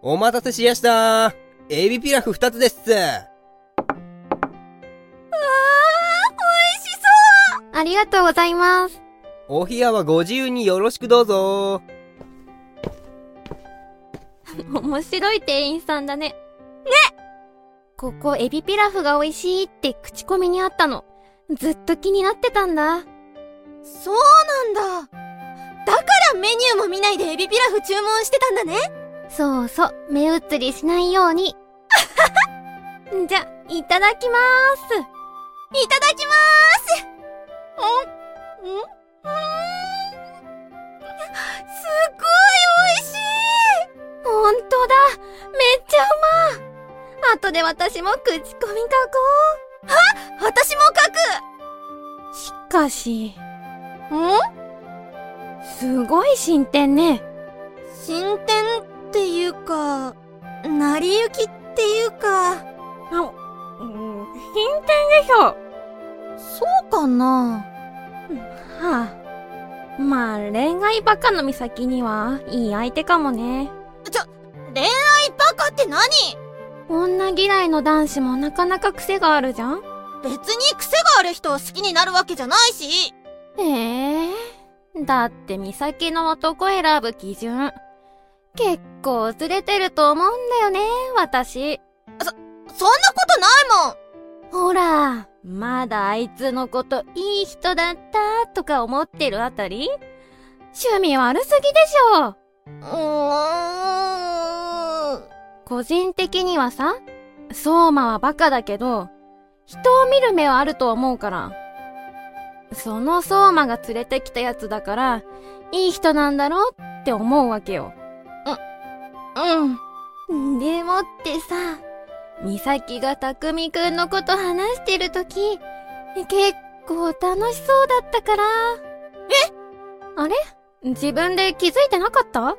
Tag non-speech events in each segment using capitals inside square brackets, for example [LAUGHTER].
お待たせしやしたエビピラフ2つですわあ、美味しそうありがとうございます。お部屋はご自由によろしくどうぞ [LAUGHS] 面白い店員さんだね。ねここエビピラフが美味しいって口コミにあったの。ずっと気になってたんだ。そうなんだ。だからメニューも見ないでエビピラフ注文してたんだね。そうそう、目移りしないように。[LAUGHS] じゃ、いただきまーす。いただきまーすんんんすごい美味しいほんとだ。めっちゃうま後で私も口コミ書こうは私も書く。しかし、ん？すごい進展ね。進展っていうか、成り行きっていうか、あ、うん、でしょ。そうかなはあ。まあ、恋愛バカの美咲には、いい相手かもね。ちょ、恋愛バカって何？女嫌いの男子もなかなか癖があるじゃん別に癖がある人を好きになるわけじゃないし。ええだって美咲の男選ぶ基準。結構ずれてると思うんだよね、私。そんなことないもんほら、まだあいつのこといい人だったとか思ってるあたり？趣味悪すぎでしょうーん。個人的にはさ、相馬はバカだけど、人を見る目はあると思うから。その相馬が連れてきたやつだから、いい人なんだろうって思うわけよ。うん。でもってさ、美咲が匠くんのこと話してるとき、結構楽しそうだったから。え？あれ？自分で気づいてなかった？そんなこ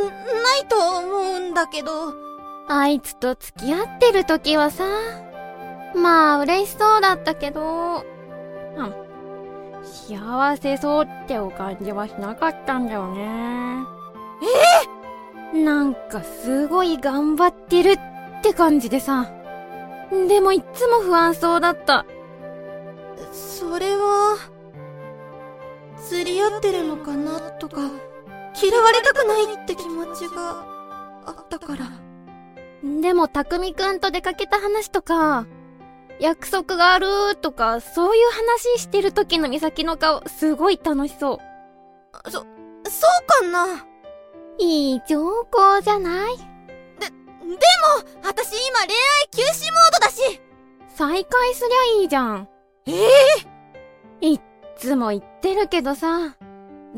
とないと思うんだけど。あいつと付き合ってるときはさ、まあ嬉しそうだったけど、うん。幸せそうってお感じはしなかったんだよね。え？なんかすごい頑張ってるって感じでさ。でもいっつも不安そうだった。それは、釣り合ってるのかなとか、嫌われたくないって気持ちがあったから。でも匠くんと出かけた話とか、約束があるとか、そういう話してる時の美咲の顔、すごい楽しそう。そ、そうかないい兆候じゃない？でも、私今恋愛休止モードだし再会すりゃいいじゃん。ええ？いっつも言ってるけどさ、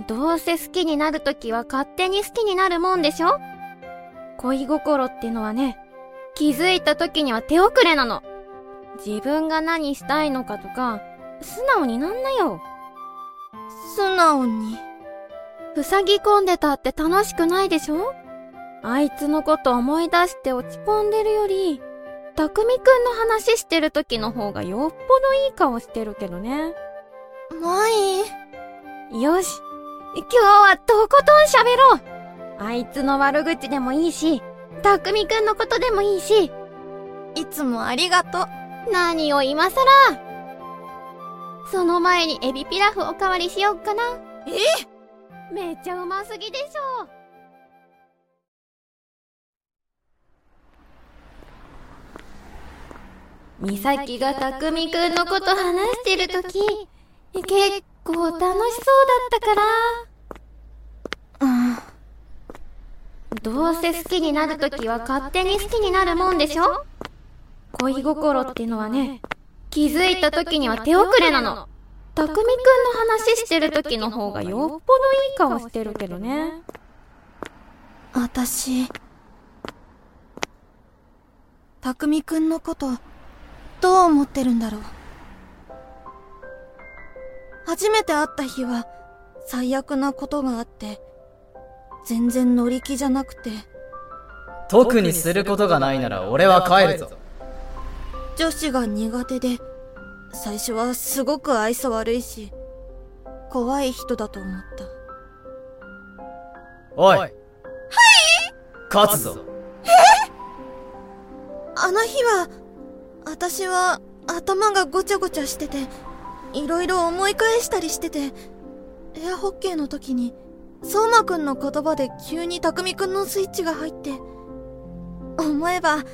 どうせ好きになるときは勝手に好きになるもんでしょ？恋心ってのはね、気づいたときには手遅れなの。自分が何したいのかとか、素直になんなよ。素直に？塞ぎ込んでたって楽しくないでしょ？あいつのこと思い出して落ち込んでるより、たくみくんの話してる時の方がよっぽどいい顔してるけどね。舞よし。今日はとことん喋ろうあいつの悪口でもいいし、たくみくんのことでもいいし、いつもありがとう。何を今さらその前にエビピラフおかわりしよっかな。え？めっちゃうますぎでしょ美咲が匠くんのこと話してるとき、結構楽しそうだったから。うん。どうせ好きになるときは勝手に好きになるもんでしょ？恋心ってのはね、気づいたときには手遅れなの。たくみくんの話してるときの方がよっぽどいい顔してるけどね。私、たくみくんのこと、どう思ってるんだろう。初めて会った日は、最悪なことがあって、全然乗り気じゃなくて、特にすることがないなら俺は帰るぞ。女子が苦手で、最初はすごく愛想悪いし、怖い人だと思った。おい。はい勝つぞ。あの日は、私は頭がごちゃごちゃしてて、いろいろ思い返したりしてて、エアホッケーの時に、相馬くんの言葉で急に匠くんのスイッチが入って、思えば、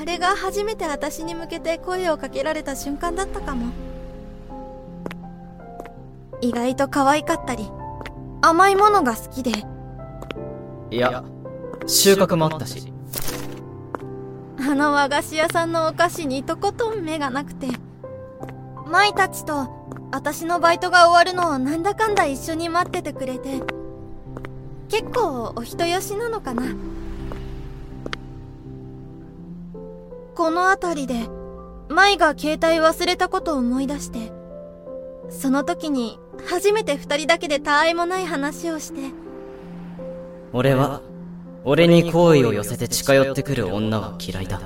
あれが初めて私に向けて声をかけられた瞬間だったかも。意外と可愛かったり、甘いものが好きで、いや、収穫もあったし。あの和菓子屋さんのお菓子にとことん目がなくて、舞たちと私のバイトが終わるのをなんだかんだ一緒に待っててくれて、結構お人よしなのかな。この辺りで、舞が携帯忘れたことを思い出して、その時に初めて二人だけでたあいもない話をして、俺は、俺に好意を寄せて近寄ってくる女は嫌いだ。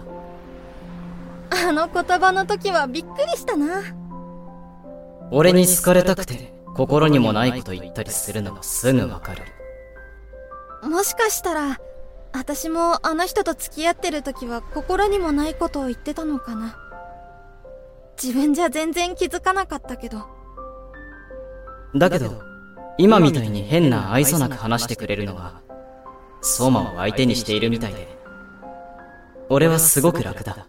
あの言葉の時はびっくりしたな。俺に好かれたくて、心にもないこと言ったりするのがすぐわかる。もしかしたら、私もあの人と付き合ってる時は心にもないことを言ってたのかな。自分じゃ全然気づかなかったけど。だけど、今みたいに変な愛想なく話してくれるのは、相馬を相手にしているみたいで、俺はすごく楽だ。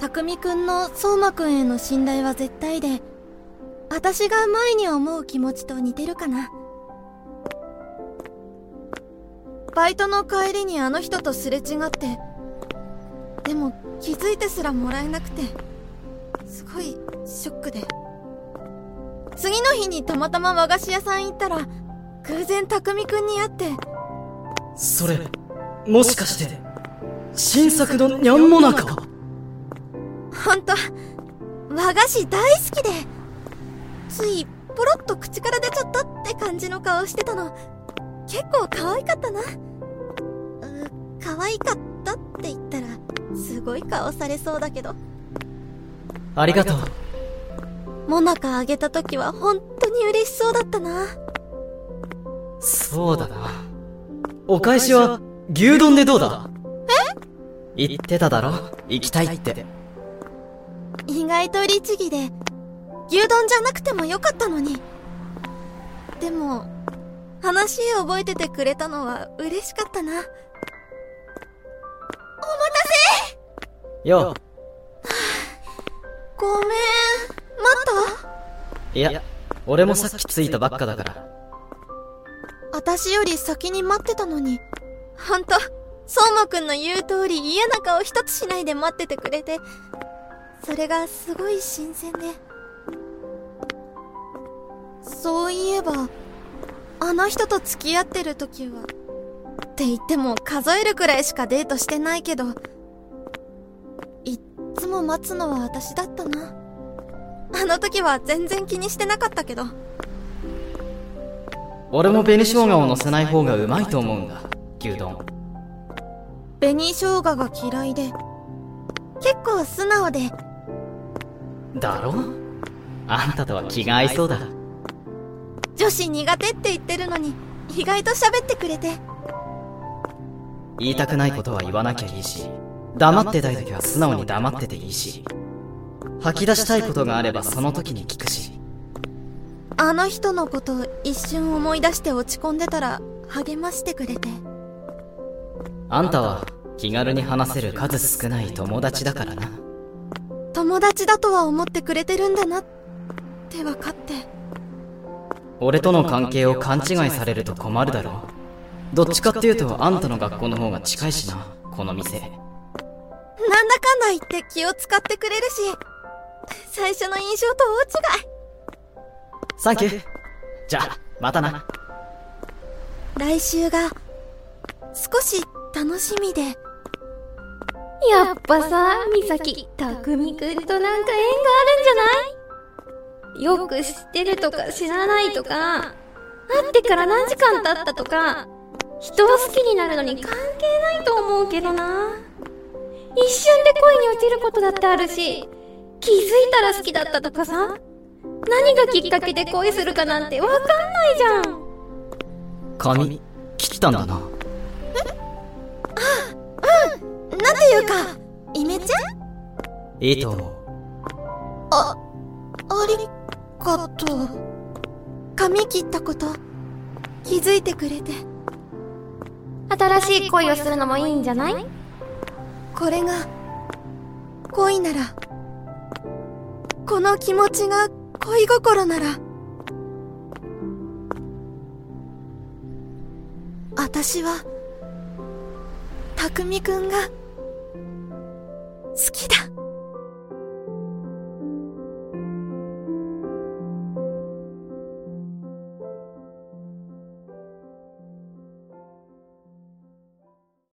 匠くんの相馬くんへの信頼は絶対で、私が前に思う気持ちと似てるかな。バイトの帰りにあの人とすれ違って、でも気づいてすらもらえなくて、すごいショックで。次の日にたまたま和菓子屋さん行ったら、偶然匠くんに会って、それ、もしかして、新作のニャンモナカ？ほんと、和菓子大好きで、ついポロッと口から出ちゃったって感じの顔してたの。結構可愛かったな。う、可愛かったって言ったら、すごい顔されそうだけど。ありがとう。モナカあげた時は本当に嬉しそうだったな。そうだな。お返しは、牛丼でどうだ？え？言ってただろ？行きたいって。意外と律儀で、牛丼じゃなくてもよかったのに。でも、話覚えててくれたのは嬉しかったな。よう。[LAUGHS] ごめん。待った？いや、俺もさっき着いたばっかだから。私より先に待ってたのに。ほんと、相馬くんの言う通り嫌な顔一つしないで待っててくれて、それがすごい新鮮で。そういえば、あの人と付き合ってる時は、って言っても数えるくらいしかデートしてないけど、つも待つのは私だったな。あの時は全然気にしてなかったけど。俺も紅生姜を乗せない方がうまいと思うんだ。牛丼。紅生姜が嫌いで、結構素直で、だろ？あんたとは気が合いそうだ。女子苦手って言ってるのに、意外と喋ってくれて。言いたくないことは言わなきゃいいし、黙ってたい時は素直に黙ってていいし、吐き出したいことがあればその時に聞くし、あの人のこと一瞬思い出して落ち込んでたら励ましてくれて。あんたは気軽に話せる数少ない友達だからな。友達だとは思ってくれてるんだなって分かって。俺との関係を勘違いされると困るだろう。どっちかっていうとあんたの学校の方が近いしな、この店。なんだかんだ言って気を使ってくれるし、最初の印象と大違い。サンキュー。じゃあ、またな。来週が、少し楽しみで。やっぱさ、みさき、たくみくんとなんか縁があるんじゃない？よく知ってるとか知らないとか、会ってから何時間経ったとか、人を好きになるのに関係ないと思うけどな。一瞬で恋に落ちることだってあるし、気づいたら好きだったとかさ、何がきっかけで恋するかなんてわかんないじゃん。髪、切ったんだな。いうか、イメチェいいと思う。あ、ありがとう。髪切ったこと、気づいてくれて。新しい恋をするのもいいんじゃない？これが、恋なら、この気持ちが恋心なら、私は、匠くんが、好きだ。